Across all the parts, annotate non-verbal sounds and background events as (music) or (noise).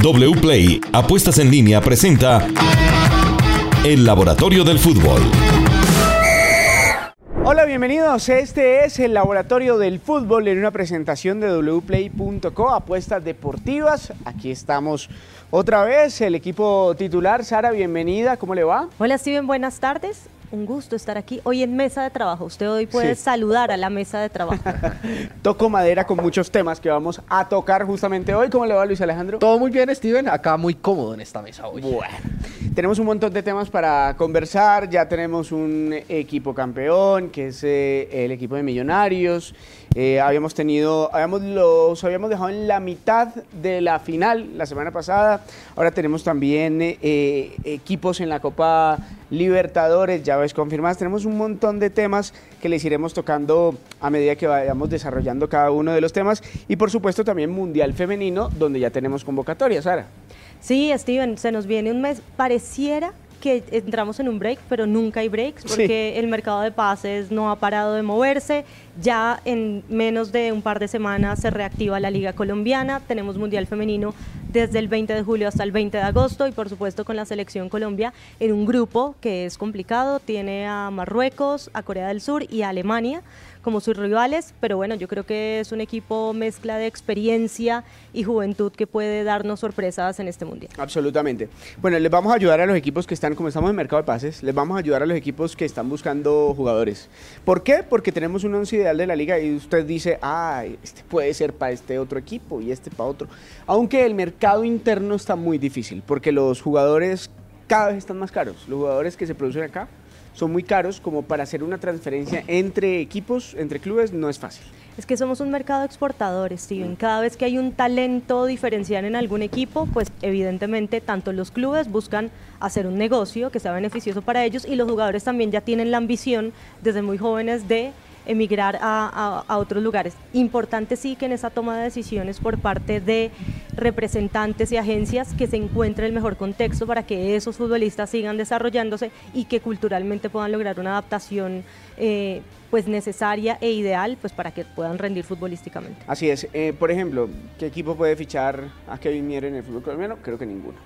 WPLAY Apuestas en línea presenta El Laboratorio del Fútbol. Hola, bienvenidos. Este es el Laboratorio del Fútbol en una presentación de wplay.co, apuestas deportivas. Aquí estamos otra vez, el equipo titular. Sara, bienvenida, ¿cómo le va? Hola Steven, buenas tardes. Un gusto estar aquí hoy en mesa de trabajo. Usted hoy puede Sí. saludar a la mesa de trabajo. (laughs) Toco madera con muchos temas que vamos a tocar justamente hoy. ¿Cómo le va, Luis Alejandro? Todo muy bien, Steven. Acá muy cómodo en esta mesa hoy. Bueno, tenemos un montón de temas para conversar. Ya tenemos un equipo campeón, que es eh, el equipo de Millonarios. Eh, habíamos tenido, habíamos, los habíamos dejado en la mitad de la final la semana pasada. Ahora tenemos también eh, eh, equipos en la Copa Libertadores, llaves confirmadas. Tenemos un montón de temas que les iremos tocando a medida que vayamos desarrollando cada uno de los temas. Y por supuesto también Mundial Femenino, donde ya tenemos convocatoria, Sara. Sí, Steven, se nos viene un mes. Pareciera que entramos en un break, pero nunca hay breaks porque el mercado de pases no ha parado de moverse. Ya en menos de un par de semanas se reactiva la Liga Colombiana. Tenemos Mundial Femenino desde el 20 de julio hasta el 20 de agosto y por supuesto con la selección Colombia en un grupo que es complicado. Tiene a Marruecos, a Corea del Sur y a Alemania como sus rivales, pero bueno, yo creo que es un equipo mezcla de experiencia y juventud que puede darnos sorpresas en este mundial. Absolutamente. Bueno, les vamos a ayudar a los equipos que están, como estamos en mercado de pases, les vamos a ayudar a los equipos que están buscando jugadores. ¿Por qué? Porque tenemos un once de la liga y usted dice, ah, este puede ser para este otro equipo y este para otro. Aunque el mercado interno está muy difícil, porque los jugadores cada vez están más caros. Los jugadores que se producen acá son muy caros como para hacer una transferencia entre equipos, entre clubes, no es fácil. Es que somos un mercado exportador, Steven. Cada vez que hay un talento diferencial en algún equipo, pues evidentemente tanto los clubes buscan hacer un negocio que sea beneficioso para ellos y los jugadores también ya tienen la ambición desde muy jóvenes de emigrar a, a- otros lugares. Importante sí que en esa toma de decisiones por parte de representantes y agencias que se encuentre el mejor contexto para que esos futbolistas sigan desarrollándose y que culturalmente puedan lograr una adaptación eh, pues necesaria e ideal pues para que puedan rendir futbolísticamente. Así es. Eh, por ejemplo, ¿qué equipo puede fichar a Kevin Mier en el fútbol colombiano? Creo que ninguno.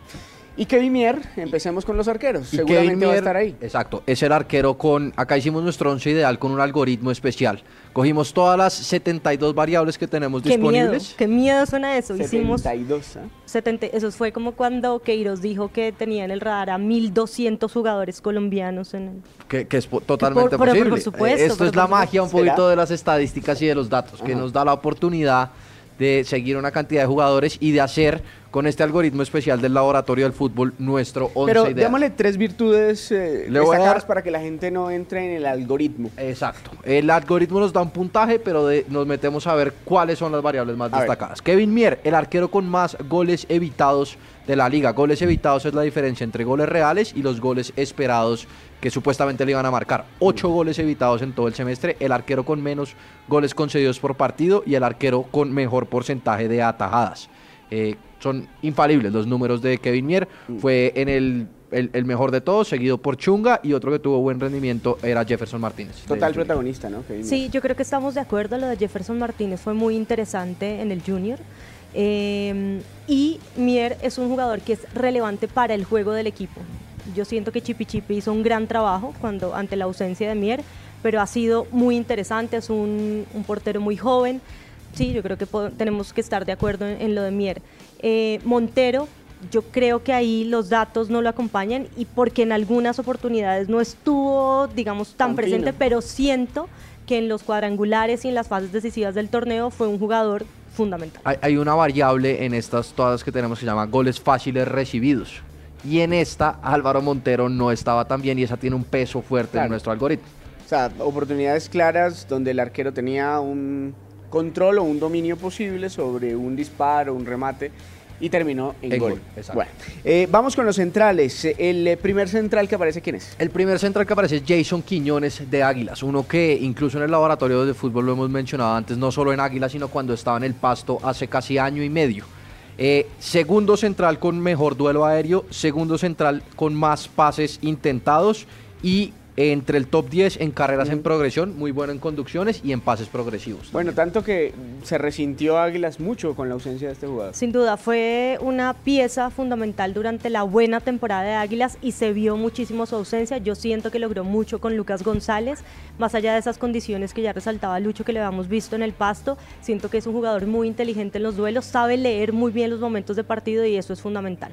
Y Kevin Mier, empecemos con los arqueros. Y Seguramente Kevin va a estar ahí. Exacto, es el arquero con. Acá hicimos nuestro once ideal con un algoritmo especial. Cogimos todas las 72 variables que tenemos Qué miedo, disponibles. qué miedo suena eso. Hicimos 72, ¿ah? 70, eso fue como cuando Queiroz dijo que tenía en el radar a 1200 jugadores colombianos en el Que, que es po- totalmente por- por posible. supuesto, Eh, Esto pero es la por magia un supuesto. poquito de las estadísticas y de los datos, que nos da la oportunidad de seguir una cantidad de jugadores y de hacer con este algoritmo especial del laboratorio del fútbol nuestro once Pero ideal. démosle tres virtudes eh, Le voy a destacadas dar- para que la gente no entre en el algoritmo. Exacto. El algoritmo nos da un puntaje, pero de- nos metemos a ver cuáles son las variables más A ver. destacadas. Kevin Mier, el arquero con más goles evitados de la liga. Goles evitados es la diferencia entre goles reales y los goles esperados que supuestamente le iban a marcar. Ocho goles evitados en todo el semestre. El arquero con menos goles concedidos por partido y el arquero con mejor porcentaje de atajadas. Eh, son infalibles los números de Kevin Mier. Fue en el, el- el mejor de todos, seguido por Chunga y otro que tuvo buen rendimiento era Jefferson Martínez. Total protagonista, ¿no? Kevin. Sí, yo creo que estamos de acuerdo. Lo de Jefferson Martínez fue muy interesante en el Junior. Eh, y Mier es un jugador que es relevante para el juego del equipo. Yo siento que Chipi Chipi hizo un gran trabajo cuando ante la ausencia de Mier, pero ha sido muy interesante. Es un, un portero muy joven. Sí, yo creo que tenemos que estar de acuerdo en, en lo de Mier. Eh, Montero, yo creo que ahí los datos no lo acompañan y porque en algunas oportunidades no estuvo, digamos, tan presente, pero siento que en los cuadrangulares y en las fases decisivas del torneo fue un jugador fundamental. Hay, hay una variable en estas todas que tenemos que se llama goles fáciles recibidos. Y en esta Álvaro Montero no estaba tan bien y esa tiene un peso fuerte Claro. en nuestro algoritmo. O sea, oportunidades claras donde el arquero tenía un control o un dominio posible sobre un disparo, un remate y terminó en, En gol. gol, exacto. Bueno, eh, vamos con los centrales. El eh, primer central que aparece, ¿quién es? El primer central que aparece es Jason Quiñones de Águilas, uno que incluso en el laboratorio de fútbol lo hemos mencionado antes, no solo en Águilas, sino cuando estaba en el pasto hace casi año y medio. Eh, segundo central con mejor duelo aéreo, segundo central con más pases intentados y entre el top 10 en carreras en progresión, muy bueno en conducciones y en pases progresivos. Bueno, tanto que se resintió Águilas mucho con la ausencia de este jugador. Sin duda, fue una pieza fundamental durante la buena temporada de Águilas y se vio muchísimo su ausencia. Yo siento que logró mucho con Lucas González, más allá de esas condiciones que ya resaltaba Lucho que le habíamos visto en el pasto. Siento que es un jugador muy inteligente en los duelos, sabe leer muy bien los momentos de partido y eso es fundamental.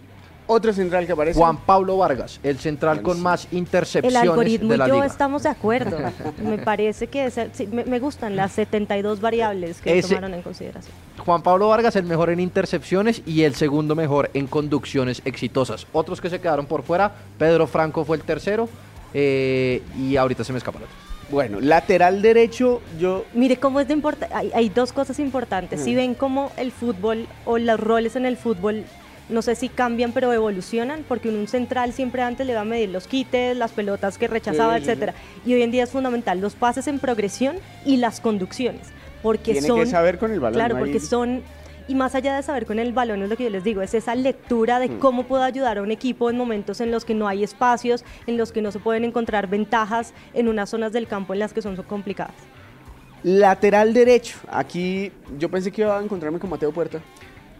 Otro central que aparece. Juan Pablo Vargas, el central con más intercepciones El algoritmo de la y yo liga. estamos de acuerdo. (laughs) me parece que es el- sí, me, me gustan las 72 variables que Ese- tomaron en consideración. Juan Pablo Vargas el mejor en intercepciones y el segundo mejor en conducciones exitosas. Otros que se quedaron por fuera, Pedro Franco fue el tercero eh, y ahorita se me escapa el otro. Bueno, lateral derecho, yo Mire cómo es de importante. Hay, hay dos cosas importantes. Si ven cómo el fútbol o los roles en el fútbol, no sé si cambian, pero evolucionan, porque un central siempre antes le va a medir los quites, las pelotas que rechazaba, Sí, etcétera. Y hoy en día es fundamental los pases en progresión y las conducciones, porque tiene son que saber con el balón. Claro, porque son, y más allá de saber con el balón, es lo que yo les digo, es esa lectura de cómo puedo ayudar a un equipo en momentos en los que no hay espacios, en los que no se pueden encontrar ventajas en unas zonas del campo en las que son complicadas. Lateral derecho, aquí yo pensé que iba a encontrarme con Mateo Puerta.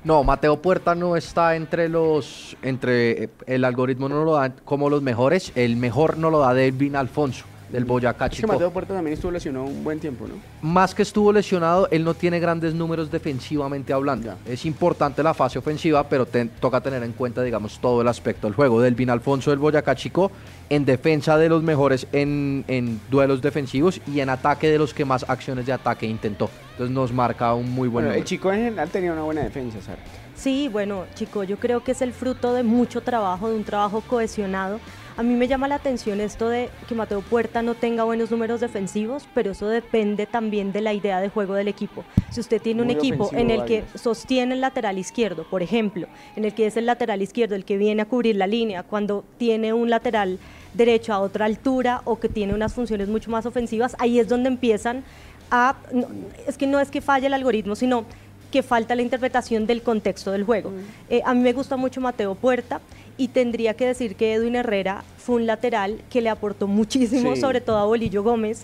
No, Mateo Puerta no está entre los, entre eh, el algoritmo no lo da como los mejores, el mejor no lo da Delvin Alfonso del Boyacá Es que Chico. Mateo Puerta también estuvo lesionado un buen tiempo, ¿no? Más que estuvo lesionado, él no tiene grandes números defensivamente hablando. Ya. Es importante la fase ofensiva, pero te- toca tener en cuenta, digamos, todo el aspecto del juego. Delvin Alfonso del Boyacá Chico, en defensa de los mejores en, en duelos defensivos y en ataque de los que más acciones de ataque intentó. Entonces nos marca un muy buen Bueno, el chico en general tenía una buena defensa, Sara. Sí, bueno, chico, yo creo que es el fruto de mucho trabajo, de un trabajo cohesionado. A mí me llama la atención esto de que Mateo Puerta no tenga buenos números defensivos, pero eso depende también de la idea de juego del equipo. Si usted tiene un equipo en el que sostiene el lateral izquierdo, por ejemplo, en el que es el lateral izquierdo el que viene a cubrir la línea, cuando tiene un lateral derecho a otra altura o que tiene unas funciones mucho más ofensivas, ahí es donde empiezan a... no, es que no es que falle el algoritmo, sino que falta la interpretación del contexto del juego. Eh, a mí me gusta mucho Mateo Puerta y tendría que decir que Edwin Herrera fue un lateral que le aportó muchísimo, Sí. sobre todo a Bolillo Gómez,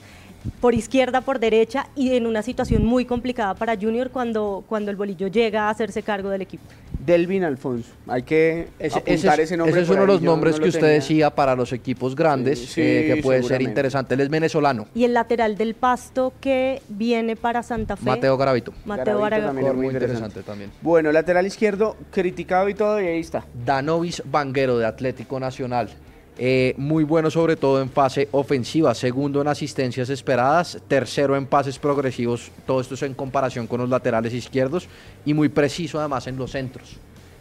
por izquierda, por derecha y en una situación muy complicada para Junior cuando, cuando el Bolillo llega a hacerse cargo del equipo. Delvin Alfonso. Hay que Ese, apuntar ese es, ese nombre. ese es uno de los nombres no que lo usted tenía. decía para los equipos grandes, Sí, eh, que puede ser interesante. Él es venezolano, Y el lateral del Pasto que viene para Santa Fe. Mateo Garavito. Mateo Garavito también es Muy muy interesante interesante. también. Bueno, lateral izquierdo, criticado y todo, y ahí está. Danovis Vanguero de Atlético Nacional. Eh, muy bueno sobre todo en fase ofensiva, segundo en asistencias esperadas, tercero en pases progresivos, todo esto es en comparación con los laterales izquierdos y muy preciso además en los centros.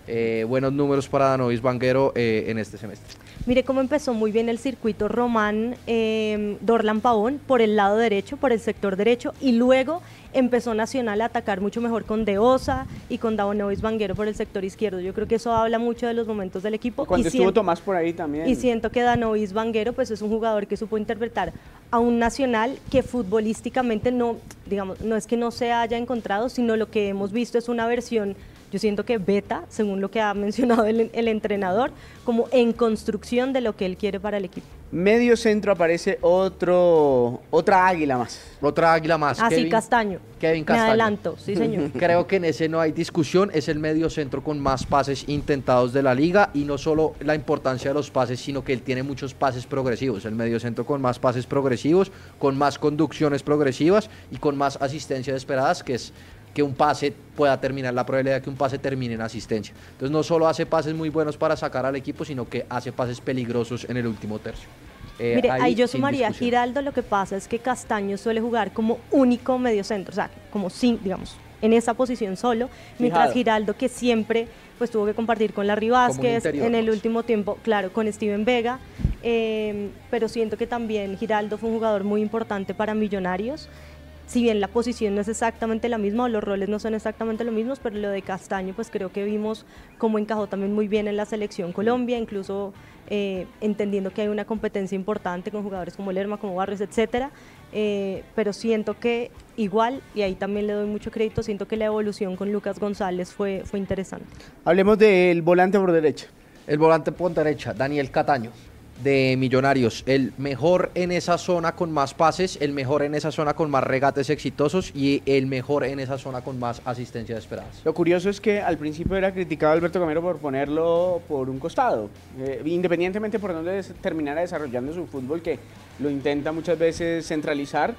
Eh, buenos números para Danovis Vanguero eh, en este semestre. Mire cómo empezó muy bien el circuito Román Dorlan Pavón por el lado derecho, por el sector derecho, y luego empezó Nacional a atacar mucho mejor con Deosa y con Davonovis Vanguero por el sector izquierdo. Yo creo que eso habla mucho de los momentos del equipo. Cuando y estuvo siento- Tomás por ahí también. y siento que Danovis Vanguero pues es un jugador que supo interpretar a un nacional que futbolísticamente no, digamos, no es que no se haya encontrado, sino lo que hemos visto es una versión, yo siento que beta, según lo que ha (laughs) mencionado el, el entrenador, como en construcción de lo que él quiere para el equipo. Medio centro aparece otro, otra águila más. Otra águila más. Así, Kevin- Ah, Castaño. Kevin Me Castaño. adelanto, sí (laughs) señor. Creo que en ese no hay discusión, es el medio centro con más pases intentados de la liga y no solo la importancia de los pases, sino que él tiene muchos pases progresivos, el medio centro con más pases progresivos, con más conducciones progresivas y con más asistencias esperadas, que es que un pase pueda terminar, la probabilidad de que un pase termine en asistencia. Entonces no solo hace pases muy buenos para sacar al equipo, sino que hace pases peligrosos en el último tercio. Eh, Mire, ahí, yo sumaría a. Giraldo, lo que pasa es que Castaño suele jugar como único medio centro, o sea, como sin, digamos, en esa posición solo, mientras. Giraldo que siempre pues tuvo que compartir con Larry Vázquez, interior, en el pues. último tiempo, claro, con Steven Vega, eh, pero siento que también Giraldo fue un jugador muy importante para Millonarios, si bien la posición no es exactamente la misma o los roles no son exactamente los mismos, pero lo de Castaño pues creo que vimos cómo encajó también muy bien en la selección Colombia, incluso eh, entendiendo que hay una competencia importante con jugadores como Lerma, como Barrios, etcétera, eh, pero siento que igual, y ahí también le doy mucho crédito, siento que la evolución con Lucas González fue, fue interesante. Hablemos del volante por derecha. El volante por derecha, Daniel Cataño. De Millonarios, el mejor en esa zona con más pases, el mejor en esa zona con más regates exitosos y el mejor en esa zona con más asistencias esperadas. Lo curioso es que al principio era criticado Alberto Gamero por ponerlo por un costado, eh, independientemente por dónde terminara desarrollando su fútbol, que lo intenta muchas veces centralizar,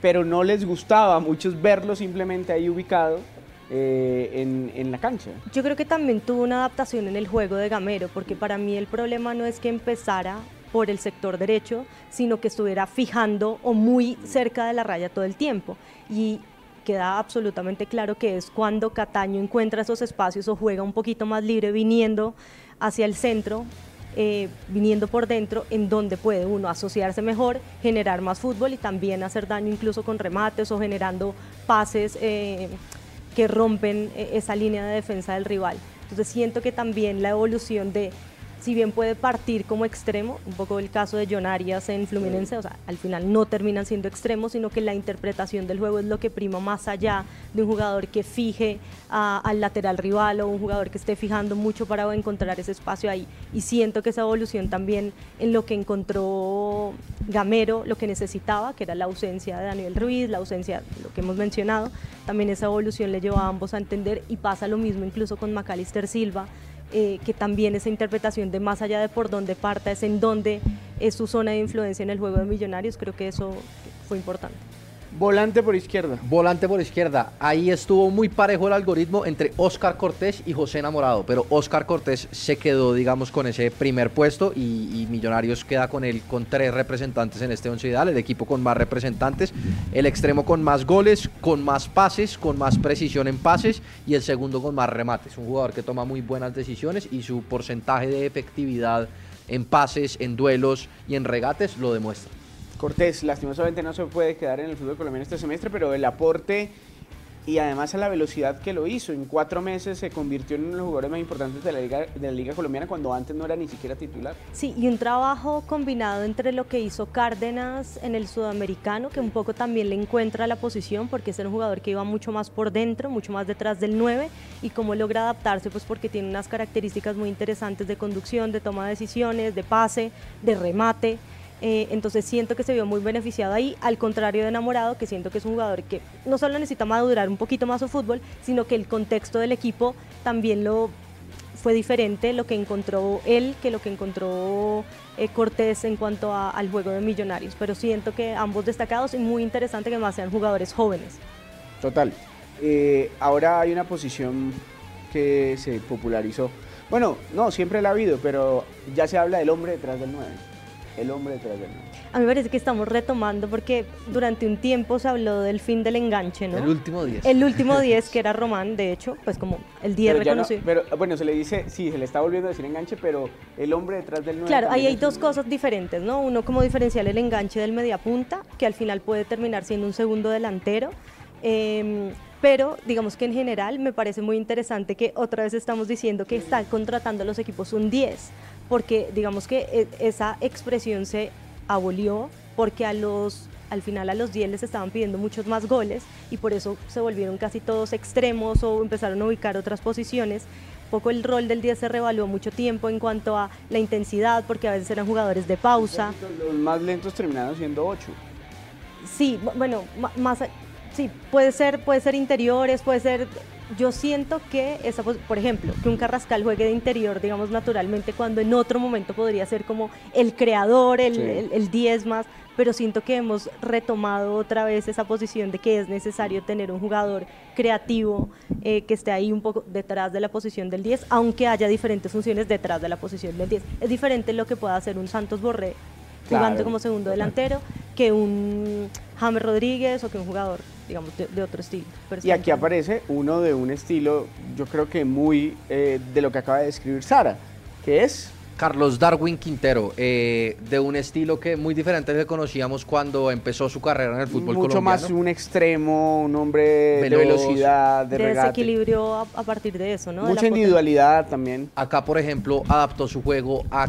pero no les gustaba a muchos verlo simplemente ahí ubicado eh, en, en, la cancha. Yo creo que también tuvo una adaptación en el juego de Gamero, porque para mí el problema no es que empezara por el sector derecho, sino que estuviera fijando o muy cerca de la raya todo el tiempo. Y queda absolutamente claro que es cuando Cataño encuentra esos espacios o juega un poquito más libre viniendo hacia el centro, eh, viniendo por dentro, en donde puede uno asociarse mejor, generar más fútbol y también hacer daño incluso con remates o generando pases. Eh, que rompen eh, esa línea de defensa del rival. Entonces siento que también la evolución de si bien puede partir como extremo, un poco el caso de John Arias en Fluminense, o sea, al final no terminan siendo extremos, sino que la interpretación del juego es lo que prima más allá de un jugador que fije al lateral rival o un jugador que esté fijando mucho para encontrar ese espacio ahí. Y siento que esa evolución también en lo que encontró Gamero, lo que necesitaba, que era la ausencia de Daniel Ruiz, la ausencia, lo que hemos mencionado, también esa evolución le llevó a ambos a entender y pasa lo mismo incluso con Macalister Silva eh, que también esa interpretación de más allá de por dónde parta, es en dónde es su zona de influencia en el juego de Millonarios, creo que eso fue importante. Volante por izquierda. Volante por izquierda. Ahí estuvo muy parejo el algoritmo entre Oscar Cortés y José Enamorado, pero Oscar Cortés se quedó, digamos, con ese primer puesto y, Millonarios queda con él con tres representantes en este once ideal, el equipo con más representantes, el extremo con más goles, con más pases, con más precisión en pases y el segundo con más remates. Un jugador que toma muy buenas decisiones y su porcentaje de efectividad en pases, en duelos y en regates lo demuestra. Cortés, lastimosamente no se puede quedar en el fútbol colombiano este semestre, pero el aporte y además a la velocidad que lo hizo. En cuatro meses se convirtió en uno de los jugadores más importantes de la Liga, de la Liga Colombiana cuando antes no era ni siquiera titular. Sí, y un trabajo combinado entre lo que hizo Cárdenas en el sudamericano, que un poco también le encuentra la posición, porque es un jugador que iba mucho más por dentro, mucho más detrás del 9, y cómo logra adaptarse, pues porque tiene unas características muy interesantes de conducción, de toma de decisiones, de pase, de remate. Eh, entonces siento que se vio muy beneficiado ahí, al contrario de Enamorado, que siento que es un jugador que no solo necesita madurar un poquito más su fútbol, sino que el contexto del equipo también lo fue diferente lo que encontró él que lo que encontró eh, Cortés en cuanto al juego de Millonarios. Pero siento que ambos destacados y muy interesante que más sean jugadores jóvenes. Total. Eh, ahora hay una posición que se popularizó. Bueno, no, siempre la ha habido, pero ya se habla del hombre detrás del 9 el hombre detrás del A mí me parece que estamos retomando porque durante un tiempo se habló del fin del enganche, ¿no? El último 10. El último (laughs) 10, que era Román, de hecho, pues como el 10 reconocido. pero bueno, se le dice, sí, se le está volviendo a decir enganche, pero el hombre detrás del 9. Claro, ahí hay dos cosas diferentes, ¿no? Uno como diferenciar el enganche del mediapunta, que al final puede terminar siendo un segundo delantero. Em, pero digamos que en general me parece muy interesante que otra vez estamos diciendo que están contratando a los equipos un 10 porque digamos que e, esa expresión se abolió porque a los al final a los 10 les estaban pidiendo muchos más goles y por eso se volvieron casi todos extremos o empezaron a ubicar otras posiciones. Un poco el rol del 10 se revaluó mucho tiempo en cuanto a la intensidad, porque a veces eran jugadores de pausa. Los más lentos terminaron siendo 8. Sí, bueno, más, sí, puede ser, puede ser interiores, puede ser yo siento que, esa, por ejemplo, que un Carrascal juegue de interior, digamos, naturalmente, cuando en otro momento podría ser como el creador, el 10 más, pero siento que hemos retomado otra vez esa posición de que es necesario tener un jugador creativo eh, que esté ahí un poco detrás de la posición del 10, aunque haya diferentes funciones detrás de la posición del 10. Es diferente lo que pueda hacer un Santos Borré jugando como segundo delantero que un James Rodríguez o que un jugador digamos, de, otro estilo. Y aquí aparece uno de un estilo, yo creo que muy eh, de lo que acaba de describir Sara, que es... Carlos Darwin Quintero, eh, de un estilo que muy diferente al que conocíamos cuando empezó su carrera en el fútbol Mucho colombiano. más un extremo, un hombre de velocidad, de, de desequilibrio a, a, partir de eso, ¿no? Mucha individualidad también. Acá, por ejemplo, adaptó su juego a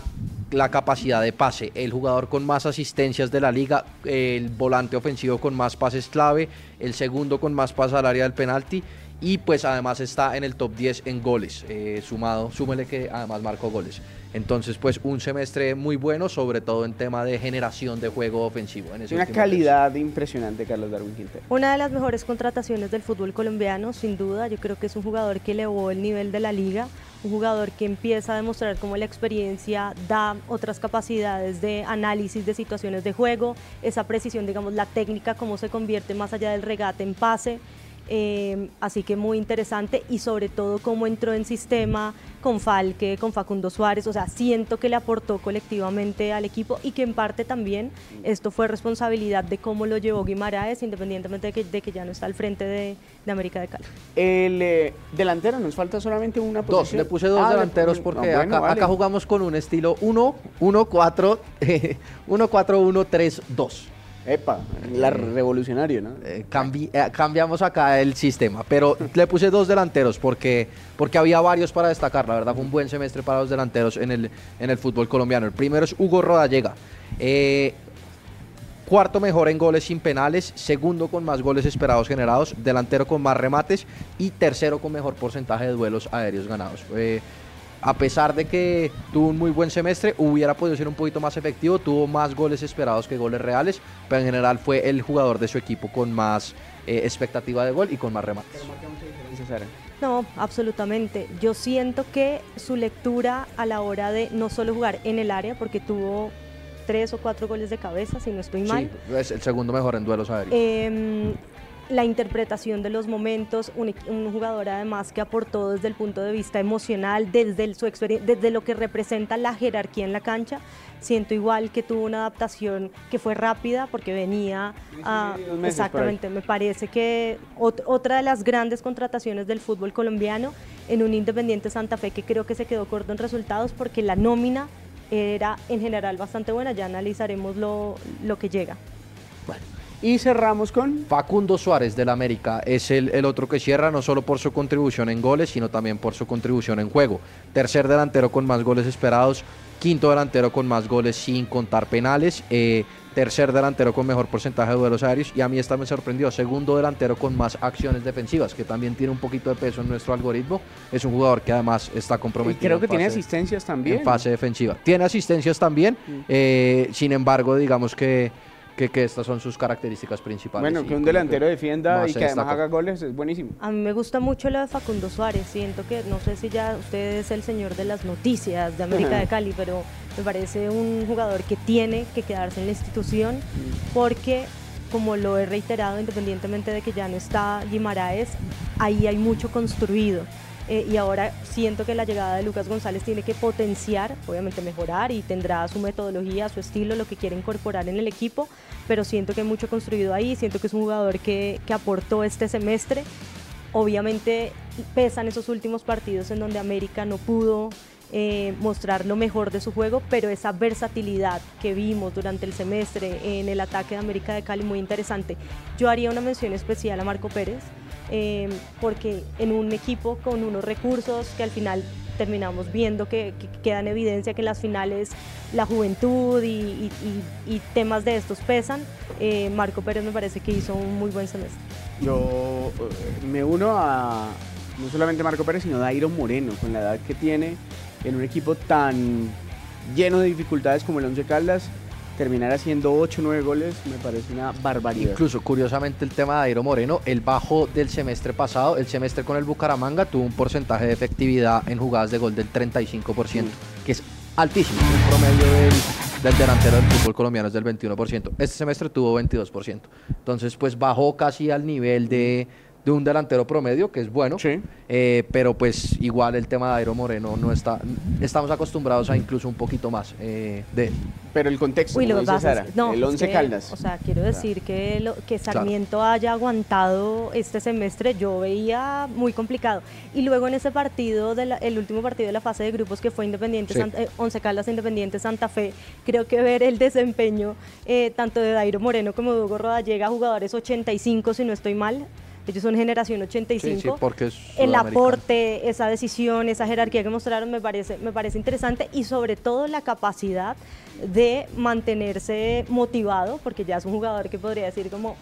la capacidad de pase, el jugador con más asistencias de la liga, el volante ofensivo con más pases clave, el segundo con más pases al área del penalti y pues además está en el top 10 en goles, eh, sumado, súmele que además marcó goles. Entonces, pues un semestre muy bueno, sobre todo en tema de generación de juego ofensivo. En ese Una calidad impresionante, Carlos Darwin Quintero. Una de las mejores contrataciones del fútbol colombiano, sin duda. Yo creo que es un jugador que elevó el nivel de la liga, un jugador que empieza a demostrar cómo la experiencia da otras capacidades de análisis de situaciones de juego, esa precisión, digamos, la técnica, cómo se convierte más allá del regate en pase. Eh, así que muy interesante y sobre todo cómo entró en sistema con Falque, con Facundo Suárez, o sea, siento que le aportó colectivamente al equipo y que en parte también esto fue responsabilidad de cómo lo llevó Guimaraes, independientemente de que, de que ya no está al frente de, de América de Cali. El eh, delantero, nos falta solamente una Dos, posición. le puse dos Ah, delanteros porque bueno, acá, vale. acá jugamos con un estilo 1, 1, 4, 1, 4, 1, 3, 2. Epa, la revolucionario, ¿no? Eh, cambi- eh, cambiamos acá el sistema, pero le puse dos delanteros porque, porque había varios para destacar. La verdad fue un buen semestre para los delanteros en el, en el fútbol colombiano. El primero es Hugo Rodallega. Eh, cuarto mejor en goles sin penales, segundo con más goles esperados generados, delantero con más remates y tercero con mejor porcentaje de duelos aéreos ganados. Eh, a pesar de que tuvo un muy buen semestre, hubiera podido ser un poquito más efectivo, tuvo más goles esperados que goles reales, pero en general fue el jugador de su equipo con más eh, expectativa de gol y con más remates. No, absolutamente. Yo siento que su lectura a la hora de no solo jugar en el área, porque tuvo tres o cuatro goles de cabeza, si no estoy mal, Sí, es el segundo mejor en duelos aéreos. Em, la interpretación de los momentos, un, un jugador además que aportó desde el punto de vista emocional, desde el- su experien- desde lo que representa la jerarquía en la cancha. Siento igual que tuvo una adaptación que fue rápida porque venía a, exactamente, me parece que ot- otra de las grandes contrataciones del fútbol colombiano en un Independiente Santa Fe que creo que se quedó corto en resultados porque la nómina era en general bastante buena, ya analizaremos lo, lo que llega. Y cerramos con. Facundo Suárez del América es el, el otro que cierra no solo por su contribución en goles, sino también por su contribución en juego. Tercer delantero con más goles esperados, quinto delantero con más goles sin contar penales, eh, tercer delantero con mejor porcentaje de duelos aéreos y a mí esta me sorprendió, segundo delantero con más acciones defensivas, que también tiene un poquito de peso en nuestro algoritmo. Es un jugador que además está Y comprometido. creo en que tiene asistencias también. en fase defensiva. Tiene asistencias también, eh, sin embargo, digamos que, que, que estas son sus características principales. Bueno, que un delantero defienda y que además haga goles es buenísimo. A mí me gusta mucho lo de Facundo Suárez. Siento que, no sé si ya usted es el señor de las noticias de América de (laughs) Cali, pero me parece un jugador que tiene que quedarse en la institución porque, como lo he reiterado, independientemente de que ya no está Guimaraes, ahí hay mucho construido. Eh, y ahora siento que la llegada de Lucas González tiene que potenciar, obviamente mejorar y tendrá su metodología, su estilo, lo que quiere incorporar en el equipo, pero siento que hay mucho construido ahí, siento que es un jugador que, que aportó este semestre. Obviamente pesan esos últimos partidos en donde América no pudo eh, mostrar lo mejor de su juego, pero esa versatilidad que vimos durante el semestre en el ataque de América de Cali muy interesante. Yo haría una mención especial a Marco Pérez, eh, porque en un equipo con unos recursos que al final terminamos viendo que, que queda en evidencia que en las finales la juventud y, temas de estos pesan, eh, Marco Pérez me parece que hizo un muy buen semestre. Yo eh, me uno a no solamente Marco Pérez, sino Dairo Moreno, con la edad que tiene en un equipo tan lleno de dificultades como el Once Caldas, terminar haciendo 8 o 9 goles me parece una barbaridad. Incluso, curiosamente, el tema de Airo Moreno, el bajo del semestre pasado, el semestre con el Bucaramanga, tuvo un porcentaje de efectividad en jugadas de gol del 35%, que es altísimo. El promedio del, del delantero del fútbol colombiano es del 21%. Este semestre tuvo 22%. Entonces, pues bajó casi al nivel de, de un delantero promedio, que es bueno. Sí. Eh, pero pues igual el tema de Airo Moreno no está... Estamos acostumbrados a incluso un poquito más eh, de... Pero el contexto, Uy, lo dice es- Sara, no, el es Once que, Caldas. O sea, quiero decir que, lo, que Sarmiento haya aguantado este semestre, yo veía muy complicado. Y luego en ese partido, de la- el último partido de la fase de grupos que fue Independiente, Sí. Santa- eh, Once Caldas Independiente Santa Fe, creo que ver el desempeño eh, tanto de Dairo Moreno como de Hugo Rodallega, jugadores 85, si no estoy mal. Ellos son generación 85 Sí, sí, porque es el aporte, esa decisión, esa jerarquía que mostraron me parece, me parece interesante y sobre todo la capacidad de mantenerse motivado, porque ya es un jugador que podría decir como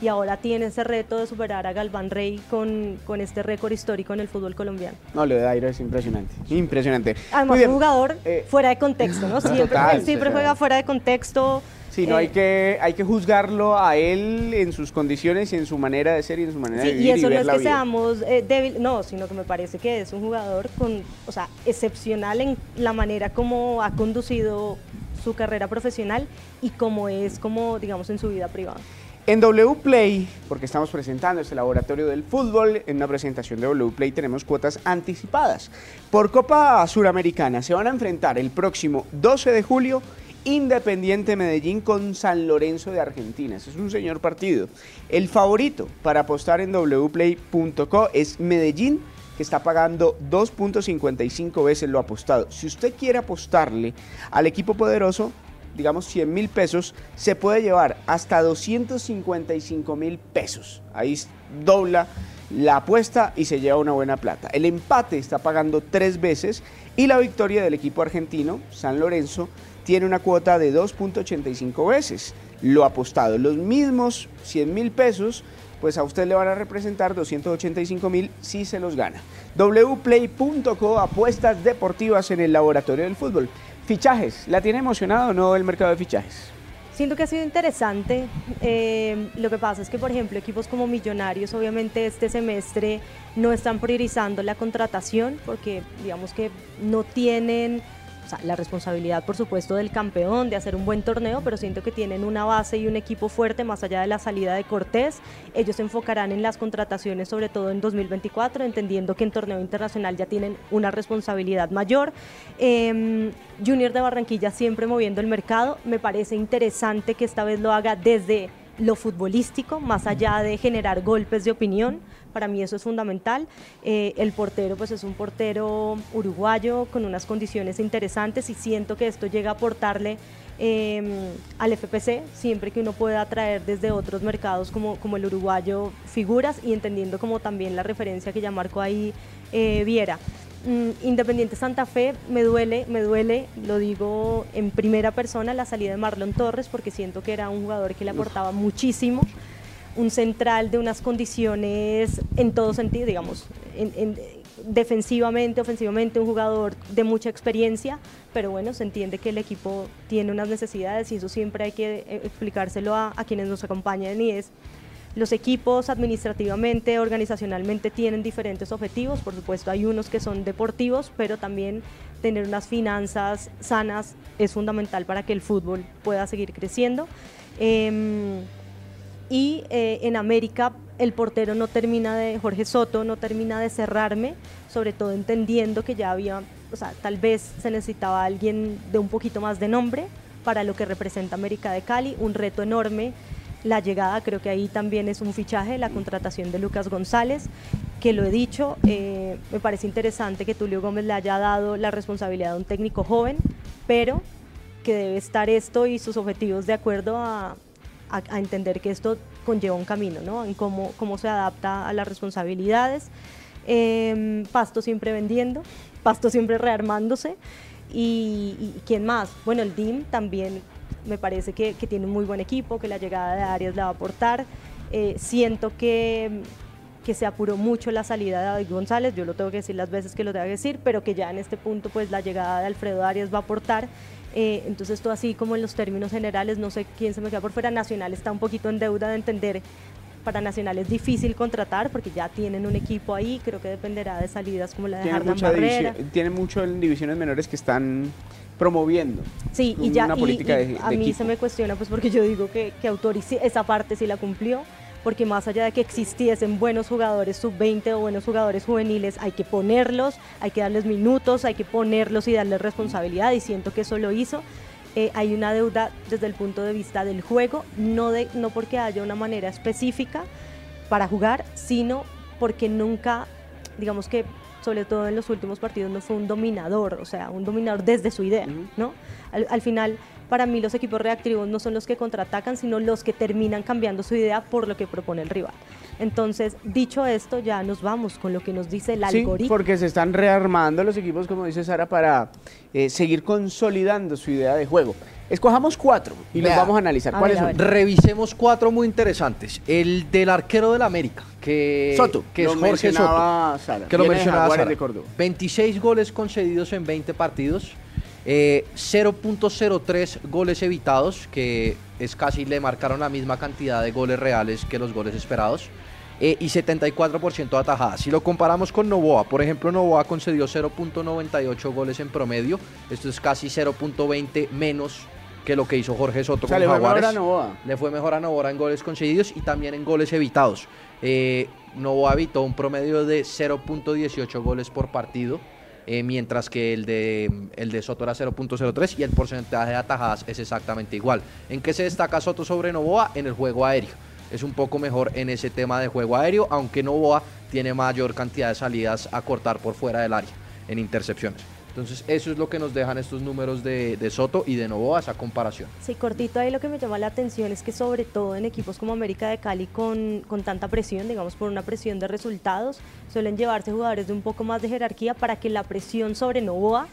y ahora tiene ese reto de superar a Galván Rey con, con este récord histórico en el fútbol colombiano. No, lo de Dairo es impresionante, impresionante. Además, un jugador eh, fuera de contexto, ¿no? (laughs) Siempre, siempre juega fuera de contexto. Sí, no, hay, eh, que, hay que juzgarlo a él en sus condiciones y en su manera de ser y en su manera de vivir. Y eso no es que seamos eh, débil, no, sino que me parece que es un jugador con, o sea, excepcional en la manera como ha conducido su carrera profesional y como es, como, digamos, en su vida privada. En WPlay, porque estamos presentando este laboratorio del fútbol, en una presentación de WPlay tenemos cuotas anticipadas. Por Copa Suramericana se van a enfrentar el próximo 12 de julio Independiente Medellín con San Lorenzo de Argentina. Ese es un señor partido. El favorito para apostar en wplay.co es Medellín que está pagando 2.55 veces lo apostado. Si usted quiere apostarle al equipo poderoso, digamos 100 mil pesos, se puede llevar hasta 255 mil pesos. Ahí dobla la apuesta y se lleva una buena plata. El empate está pagando tres veces y la victoria del equipo argentino, San Lorenzo, tiene una cuota de 2.85 veces lo apostado. Los mismos 100 mil pesos, pues a usted le van a representar 285 mil si se los gana. wplay.co apuestas deportivas en el laboratorio del fútbol. Fichajes, ¿la tiene emocionado o no el mercado de fichajes? Siento que ha sido interesante. Eh, lo que pasa es que, por ejemplo, equipos como Millonarios, obviamente este semestre no están priorizando la contratación porque, digamos que no tienen la responsabilidad, por supuesto, del campeón, de hacer un buen torneo, pero siento que tienen una base y un equipo fuerte más allá de la salida de Cortés. Ellos se enfocarán en las contrataciones, sobre todo en 2024, entendiendo que en torneo internacional ya tienen una responsabilidad mayor. Em, Junior de Barranquilla siempre moviendo el mercado. Me parece interesante que esta vez lo haga desde lo futbolístico, más allá de generar golpes de opinión. Para mí eso es fundamental. Eh, el portero pues es un portero uruguayo con unas condiciones interesantes y siento que esto llega a aportarle em, al FPC siempre que uno pueda atraer desde otros mercados como, como el uruguayo figuras y entendiendo como también la referencia que ya marcó ahí eh, Viera. Mm, Independiente Santa Fe me duele, me duele, lo digo en primera persona, la salida de Marlon Torres porque siento que era un jugador que le aportaba muchísimo un central de unas condiciones en todo sentido, digamos, defensivamente, ofensivamente, un jugador de mucha experiencia, pero bueno, se entiende que el equipo tiene unas necesidades y eso siempre hay que eh, explicárselo a, quienes nos acompañan y es los equipos administrativamente, organizacionalmente tienen diferentes objetivos, por supuesto hay unos que son deportivos, pero también tener unas finanzas sanas es fundamental para que el fútbol pueda seguir creciendo. Em, y eh, en América el portero no termina de, Jorge Soto no termina de cerrarme, sobre todo entendiendo que ya había, o sea, tal vez se necesitaba alguien de un poquito más de nombre para lo que representa América de Cali, un reto enorme. La llegada, creo que ahí también es un fichaje, la contratación de Lucas González, que lo he dicho, eh, me parece interesante que Tulio Gómez le haya dado la responsabilidad a un técnico joven, pero que debe estar esto y sus objetivos de acuerdo a, a, entender que esto conlleva un camino, ¿no? En cómo, cómo se adapta a las responsabilidades. Em, Pasto siempre vendiendo, Pasto siempre rearmándose. Y, quién más? Bueno, el DIM también me parece que, que, tiene un muy buen equipo, que la llegada de Arias le va a aportar. Eh, siento que, que se apuró mucho la salida de David González, yo lo tengo que decir las veces que lo tengo que decir, pero que ya en este punto pues la llegada de Alfredo Arias va a aportar. Eh, entonces, todo así como en los términos generales, no sé quién se me queda por fuera. Nacional está un poquito en deuda de entender. Para Nacional es difícil contratar porque ya tienen un equipo ahí, creo que dependerá de salidas como la de Tiene Barrera. Tiene mucho en divisiones menores que están promoviendo sí, y ya, política y, a mí se me cuestiona pues porque yo digo que, que Autorice esa parte sí la cumplió porque más allá de que existiesen buenos jugadores sub-20 o buenos jugadores juveniles, hay que ponerlos, hay que darles minutos, hay que ponerlos y darles responsabilidad y siento que eso lo hizo. Eh, hay una deuda desde el punto de vista del juego, no, de, no porque haya una manera específica para jugar, sino porque nunca, digamos que sobre todo en los últimos partidos, no fue un dominador, o sea, un dominador desde su idea, ¿no? Al, al final para mí los equipos reactivos no son los que contraatacan, sino los que terminan cambiando su idea por lo que propone el rival. Entonces, dicho esto, ya nos vamos con lo que nos dice el Sí, algoritmo. porque se están rearmando los equipos, como dice Sara, para eh, seguir consolidando su idea de juego. Escojamos cuatro y los vamos a analizar. A ¿Cuáles ver, son? Revisemos cuatro muy interesantes. El del arquero del América, que, Soto, que es lo Jorge Soto. mencionaba Sara. Que lo mencionaba Sara. de Córdoba. 26 goles concedidos en 20 partidos. eh, 0.03 goles evitados, que es casi le marcaron la misma cantidad de goles reales que los goles esperados. Eh, y 74% de atajadas. Si lo comparamos con Novoa, por ejemplo, Novoa concedió 0.98 goles en promedio. Esto es casi 0.20 menos que lo que hizo Jorge Soto O sea, con le fue mejor a Novoa. Le fue mejor a Novoa en goles concedidos y también en goles evitados. Eh, Novoa evitó un promedio de 0.18 goles por partido, eh, mientras que el de, el de Soto era 0.03 y el porcentaje de atajadas es exactamente igual. ¿En qué se destaca Soto sobre Novoa? En el juego aéreo. Es un poco mejor en ese tema de juego aéreo, aunque Novoa tiene mayor cantidad de salidas a cortar por fuera del área en intercepciones. Entonces, eso es lo que nos dejan estos números de, Soto y de Novoa, esa comparación. Sí, cortito ahí lo que me llama la atención es que sobre todo en equipos como América de Cali con, con tanta presión, digamos por una presión de resultados, suelen llevarse jugadores de un poco más de jerarquía para que la presión sobre Novoa,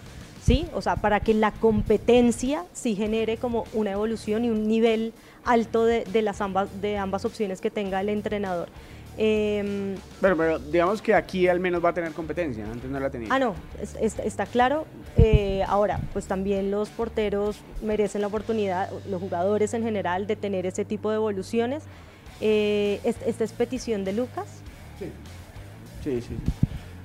¿sí? O sea, para que la competencia sí genere como una evolución y un nivel alto de, de las ambas, de ambas opciones que tenga el entrenador. Em, Pero, pero digamos que aquí al menos va a tener competencia, antes no la tenía. Ah, no, es- es- está claro. Eh, ahora, pues también los porteros merecen la oportunidad, los jugadores en general, de tener ese tipo de evoluciones. Eh, es- esta es petición de Lucas. Sí, sí.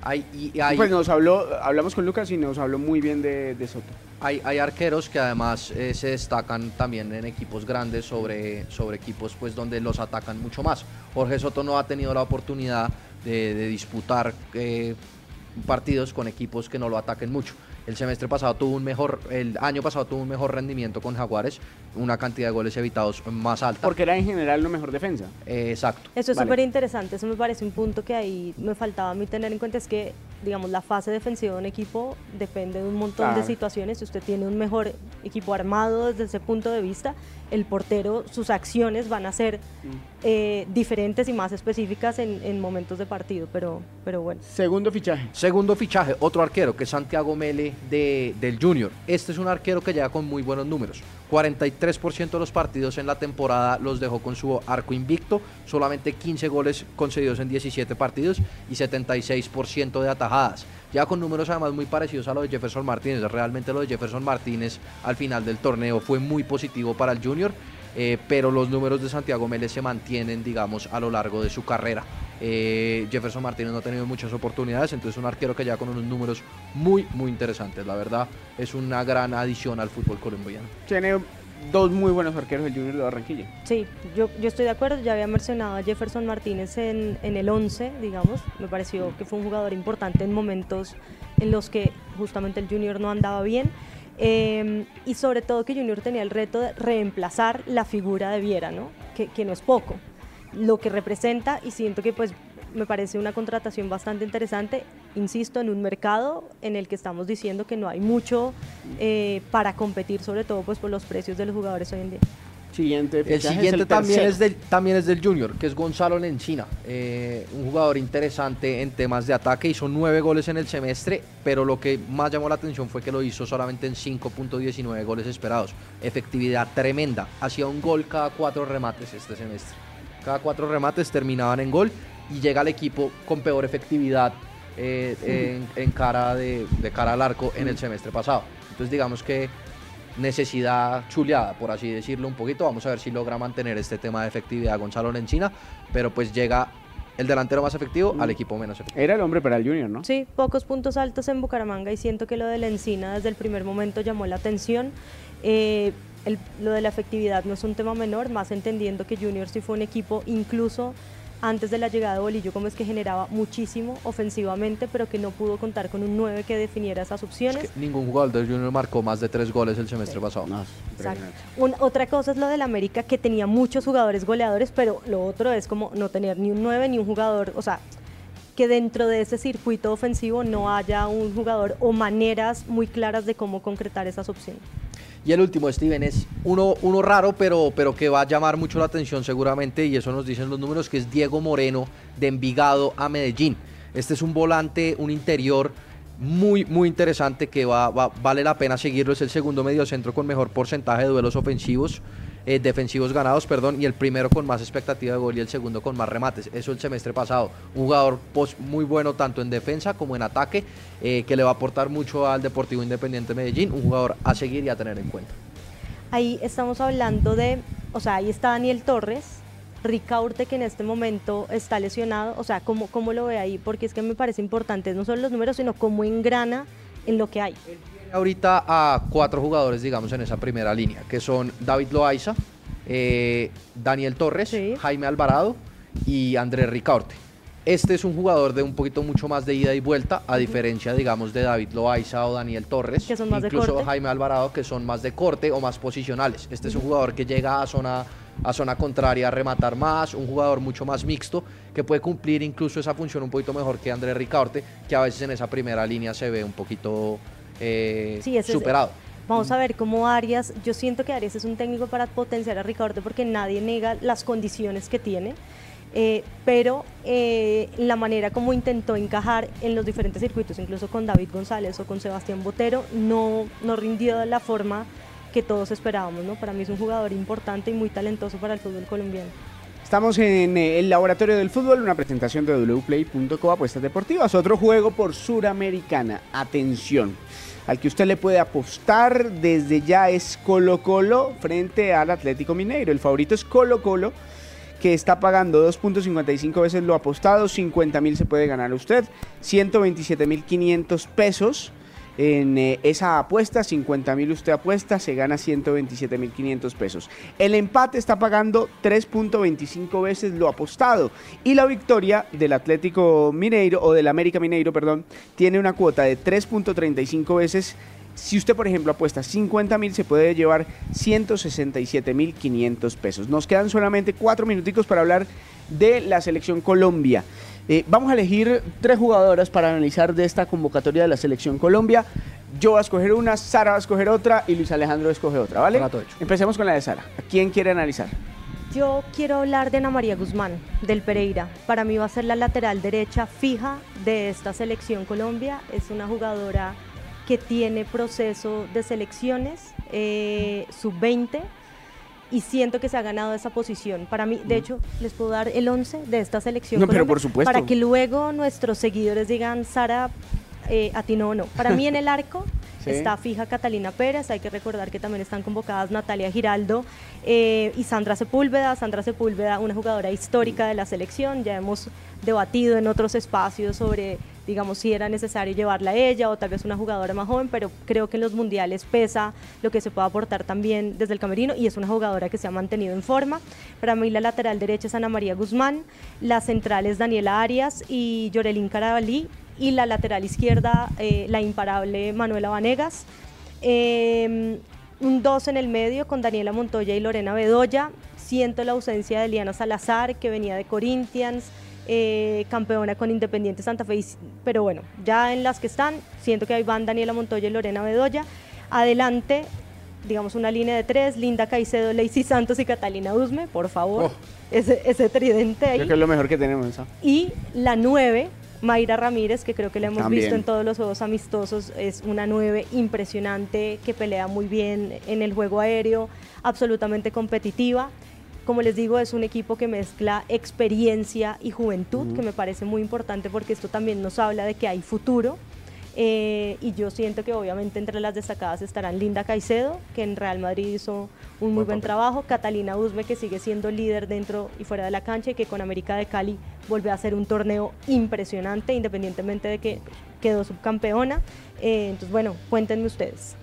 Hay, y hay, Pues nos habló, hablamos con Lucas y nos habló muy bien de, de Soto. hay, hay arqueros que además eh, se destacan también en equipos grandes sobre, sobre equipos pues donde los atacan mucho más. Jorge Soto no ha tenido la oportunidad de, de disputar eh, partidos con equipos que no lo ataquen mucho. El semestre pasado tuvo un mejor, el año pasado tuvo un mejor rendimiento con Jaguares, una cantidad de goles evitados más alta. Porque era en general lo mejor defensa. Eh, exacto. Eso es Vale. súper interesante, eso me parece un punto que ahí me faltaba a mí tener en cuenta, es que, digamos, la fase defensiva de un equipo depende de un montón Claro. de situaciones, si usted tiene un mejor equipo armado desde ese punto de vista, el portero, sus acciones van a ser eh, diferentes y más específicas en, en momentos de partido, pero, pero bueno. Segundo fichaje. Segundo fichaje, otro arquero que es Santiago Mele de, del Junior. Este es un arquero que llega con muy buenos números. 43% de los partidos en la temporada los dejó con su arco invicto, solamente 15 goles concedidos en 17 partidos y 76% de atajadas. Ya con números además muy parecidos a los de Jefferson Martínez. Realmente lo de Jefferson Martínez al final del torneo fue muy positivo para el Junior. Eh, pero los números de Santiago Mele se mantienen, digamos, a lo largo de su carrera. Eh, Jefferson Martínez no ha tenido muchas oportunidades, entonces es un arquero que ya con unos números muy, muy interesantes. La verdad, es una gran adición al fútbol colombiano. Tiene dos muy buenos arqueros del Junior de Barranquilla. Sí, yo, yo estoy de acuerdo, ya había mencionado a Jefferson Martínez en, en el 11, digamos, me pareció que fue un jugador importante en momentos en los que justamente el Junior no andaba bien. Eh, y sobre todo que Junior tenía el reto de reemplazar la figura de Viera, ¿no? Que, que no es poco. Lo que representa y siento que pues me parece una contratación bastante interesante, insisto, en un mercado en el que estamos diciendo que no hay mucho eh, para competir, sobre todo pues por los precios de los jugadores hoy en día. Siguiente El siguiente el también, tercero. es del, también es del Junior, que es Gonzalo Lencina, eh, un jugador interesante en temas de ataque, hizo nueve goles en el semestre, pero lo que más llamó la atención fue que lo hizo solamente en 5.19 goles esperados, efectividad tremenda, hacía un gol cada cuatro remates este semestre, cada cuatro remates terminaban en gol y llega al equipo con peor efectividad eh, en, en cara de, de cara al arco en el semestre pasado. Entonces digamos que necesidad chuleada, por así decirlo un poquito. Vamos a ver si logra mantener este tema de efectividad Gonzalo Lencina, pero pues llega el delantero más efectivo al equipo menos efectivo. Era el hombre para el Junior, ¿no? Sí, pocos puntos altos en Bucaramanga y siento que lo de la encina desde el primer momento llamó la atención. Eh, el- lo de la efectividad no es un tema menor, más entendiendo que Junior sí fue un equipo incluso antes de la llegada de Bolillo Gómez que generaba muchísimo ofensivamente, pero que no pudo contar con un 9 que definiera esas opciones. Es que ningún jugador del Junior marcó más de tres goles el semestre pasado. No, Exacto. Un- otra cosa es lo del América, que tenía muchos jugadores goleadores, pero lo otro es como no tener ni un 9 ni un jugador, o sea, que dentro de ese circuito ofensivo no haya un jugador o maneras muy claras de cómo concretar esas opciones. Y el último, Steven, es uno, uno raro, pero, pero que va a llamar mucho la atención seguramente, y eso nos dicen los números, que es Diego Moreno de Envigado a Medellín. Este es un volante, un interior muy, muy interesante que va, vale la pena seguirlo. Es el segundo mediocentro con mejor porcentaje de duelos ofensivos. Eh, defensivos ganados, perdón, y el primero con más expectativa de gol y el segundo con más remates. Eso el semestre pasado. Un jugador post muy bueno tanto en defensa como en ataque, eh, que le va a aportar mucho al Deportivo Independiente Medellín. Un jugador a seguir y a tener en cuenta. Ahí estamos hablando de, o sea, ahí está Daniel Torres, Ricaurte que en este momento está lesionado, o sea, ¿cómo, ¿cómo lo ve ahí? Porque es que me parece importante no solo los números, sino cómo engrana en lo que hay ahorita a cuatro jugadores, digamos, en esa primera línea, que son David Loaiza, eh, Daniel Torres, Jaime Alvarado y Andrés Ricaurte. Este es un jugador de un poquito mucho más de ida y vuelta, a diferencia, digamos, de David Loaiza o Daniel Torres, que son más incluso de Jaime Alvarado, que son más de corte o más posicionales. Este es un jugador que llega a zona, a zona contraria a rematar más, un jugador mucho más mixto, que puede cumplir incluso esa función un poquito mejor que Andrés Ricaurte, que a veces en esa primera línea se ve un poquito eh, superado. vamos a ver cómo Arias, yo siento que Arias es un técnico para potenciar a Ricardo porque nadie niega las condiciones que tiene. Eh, pero eh, la manera como intentó encajar en los diferentes circuitos, incluso con David González o con Sebastián Botero, no, no rindió de la forma que todos esperábamos. ¿no? Para mí es un jugador importante y muy talentoso para el fútbol colombiano. Estamos en el Laboratorio del Fútbol, una presentación de wplay.co apuestas deportivas, otro juego por Suramericana. Atención al que usted le puede apostar desde ya es Colo Colo frente al Atlético Mineiro. El favorito es Colo Colo que está pagando 2.55 veces lo apostado, 50 mil se puede ganar usted, 127 mil 500 pesos en eh, esa apuesta, 50 mil usted apuesta, se gana 127 mil 500 pesos. El empate está pagando 3.25 veces lo apostado y la victoria del Atlético Mineiro o del América Mineiro, perdón, tiene una cuota de 3.35 veces. Si usted, por ejemplo, apuesta 50 mil, se puede llevar 167 mil 500 pesos. Nos quedan solamente cuatro minuticos para hablar de la selección Colombia. Eh, vamos a elegir tres jugadoras para analizar de esta convocatoria de la Selección Colombia. Yo voy a escoger una, Sara va a escoger otra y Luis Alejandro escoge otra, ¿vale? Empecemos con la de Sara. ¿A quién quiere analizar? Yo quiero hablar de Ana María Guzmán, del Pereira. Para mí va a ser la lateral derecha fija de esta selección Colombia. Es una jugadora que tiene proceso de selecciones eh, sub-20 y siento que se ha ganado esa posición. Para mí, de hecho, les puedo dar el 11 de esta selección. No, pero por supuesto. Para que luego nuestros seguidores digan, Sara, eh, a ti no o no. Para mí en el arco (laughs) está fija Catalina Pérez, hay que recordar que también están convocadas Natalia Giraldo eh, y Sandra Sepúlveda. Sandra Sepúlveda, una jugadora histórica de la selección, ya hemos debatido en otros espacios sobre digamos, si era necesario llevarla a ella o tal vez una jugadora más joven, pero creo que en los mundiales pesa lo que se puede aportar también desde el camerino y es una jugadora que se ha mantenido en forma. Para mí la lateral derecha es Ana María Guzmán, la central es Daniela Arias y Yorelín Carabalí y la lateral izquierda eh, la imparable Manuela Vanegas. Em, un 2 en el medio con Daniela Montoya y Lorena Bedoya. Siento la ausencia de Eliana Salazar, que venía de Corinthians. Eh, campeona con Independiente Santa Fe, pero bueno, ya en las que están, siento que ahí van Daniela Montoya y Lorena Bedoya. Adelante, digamos una línea de tres, Linda Caicedo, Lacey Santos y Catalina Usme, por favor. Oh. Ese, ese, tridente ahí. Creo que es lo mejor que tenemos. Y la nueve, Mayra Ramírez, que creo que la hemos visto en todos los juegos amistosos, es una nueve impresionante que pelea muy bien en el juego aéreo, absolutamente competitiva. Como les digo, es un equipo que mezcla experiencia y juventud, que me parece muy importante porque esto también nos habla de que hay futuro. Eh, y yo siento que obviamente entre las destacadas estarán Linda Caicedo, que en Real Madrid hizo un muy buen, trabajo, Catalina Usme, que sigue siendo líder dentro y fuera de la cancha y que con América de Cali vuelve a hacer un torneo impresionante, independientemente de que quedó subcampeona. Eh, entonces, bueno, cuéntenme ustedes.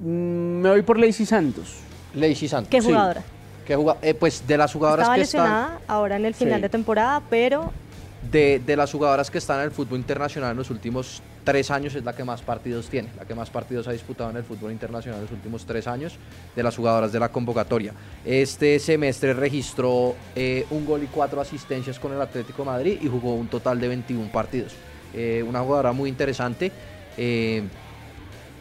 Mm, me voy por Lacey Santos. Lacey Santos. ¿Qué jugadora? Eh, pues de las jugadoras Estaba que lesionada están... ahora en el final de temporada, pero... De, de, las jugadoras que están en el fútbol internacional en los últimos tres años es la que más partidos tiene, la que más partidos ha disputado en el fútbol internacional en los últimos tres años de las jugadoras de la convocatoria. Este semestre registró eh, un gol y cuatro asistencias con el Atlético Madrid y jugó un total de 21 partidos. Eh, una jugadora muy interesante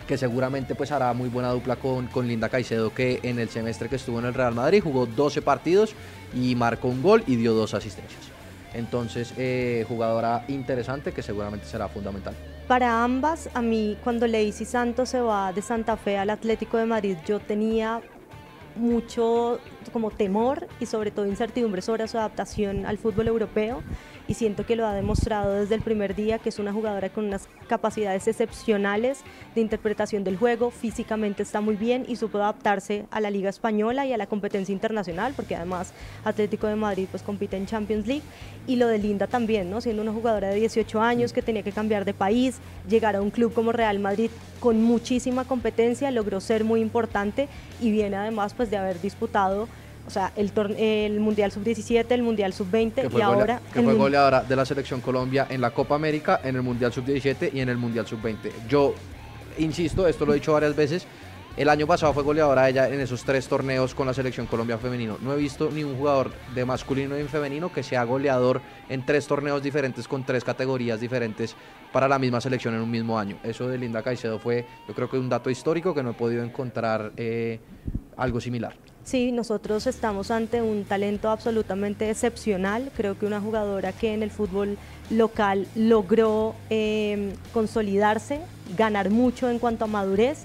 que seguramente pues hará muy buena dupla con, con Linda Caicedo, que en el semestre que estuvo en el Real Madrid jugó 12 partidos y marcó un gol y dio dos asistencias. Entonces, eh, jugadora interesante que seguramente será fundamental. Para ambas, a mí cuando Lacey Santos se va de Santa Fe al Atlético de Madrid, yo tenía mucho como temor y sobre todo incertidumbre sobre su adaptación al fútbol europeo y siento que lo ha demostrado desde el primer día, que es una jugadora con unas capacidades excepcionales de interpretación del juego, físicamente está muy bien y supo adaptarse a la Liga Española y a la competencia internacional, porque además Atlético de Madrid pues compite en Champions League, y lo de Linda también, ¿no? siendo una jugadora de 18 años que tenía que cambiar de país, llegar a un club como Real Madrid con muchísima competencia, logró ser muy importante y viene además pues de haber disputado o sea, el, el Mundial Sub-17, el Mundial Sub-20 y ahora... Que fue goleadora de la Selección Colombia en la Copa América, en el Mundial Sub-17 y en el Mundial Sub-20. Yo insisto, esto lo he dicho varias veces, el año pasado fue goleadora ella en esos tres torneos con la selección Colombia femenino. No he visto ni un jugador de masculino y femenino que sea goleador en tres torneos diferentes con tres categorías diferentes para la misma selección en un mismo año. Eso de Linda Caicedo fue, yo creo que un dato histórico que no he podido encontrar eh, algo similar. Sí, nosotros estamos ante un talento absolutamente excepcional. Creo que una jugadora que en el fútbol local logró em, consolidarse, ganar mucho en cuanto a madurez.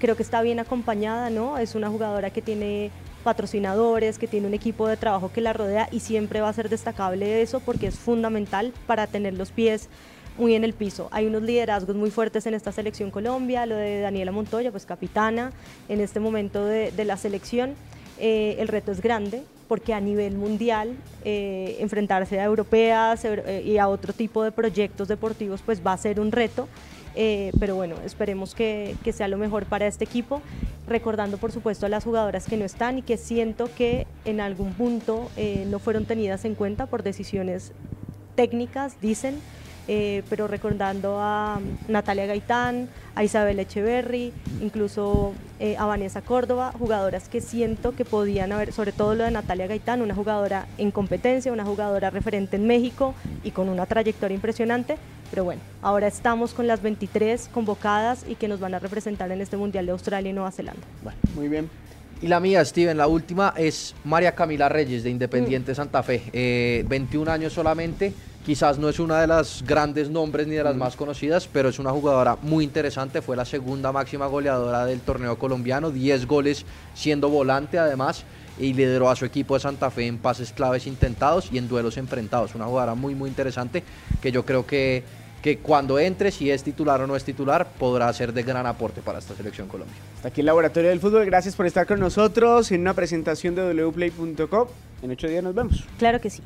Creo que está bien acompañada, ¿no? Es una jugadora que tiene patrocinadores, que tiene un equipo de trabajo que la rodea y siempre va a ser destacable eso porque es fundamental para tener los pies muy en el piso. Hay unos liderazgos muy fuertes en esta selección Colombia, lo de Daniela Montoya, pues capitana en este momento de, de la selección. Eh, el reto es grande porque a nivel mundial eh, enfrentarse a europeas eh, y a otro tipo de proyectos deportivos pues va a ser un reto. pero bueno, esperemos que, sea lo mejor para este equipo, recordando por supuesto a las jugadoras que no están y que siento que en algún punto no fueron tenidas en cuenta por decisiones técnicas, dicen, eh, pero recordando a Natalia Gaitán, a Isabel Echeverry, incluso eh, a Vanessa Córdoba, jugadoras que siento que podían haber, sobre todo lo de Natalia Gaitán, una jugadora en competencia, una jugadora referente en México y con una trayectoria impresionante, pero bueno, ahora estamos con las 23 convocadas y que nos van a representar en este Mundial de Australia y Nueva Zelanda. Bueno, muy bien. Y la mía, Steven, la última es María Camila Reyes de Independiente mm. Santa Fe, 21 eh, años solamente Quizás no es una de las grandes nombres ni de las más conocidas, pero es una jugadora muy interesante. Fue la segunda máxima goleadora del torneo colombiano, 10 goles siendo volante además y lideró a su equipo de Santa Fe en pases claves intentados y en duelos enfrentados. Una jugadora muy muy interesante que yo creo que, que cuando entre, si es titular o no es titular, podrá ser de gran aporte para esta selección Colombia. Hasta aquí el Laboratorio del Fútbol. Gracias por estar con nosotros en una presentación de wplay.com. En ocho días nos vemos. Claro que sí.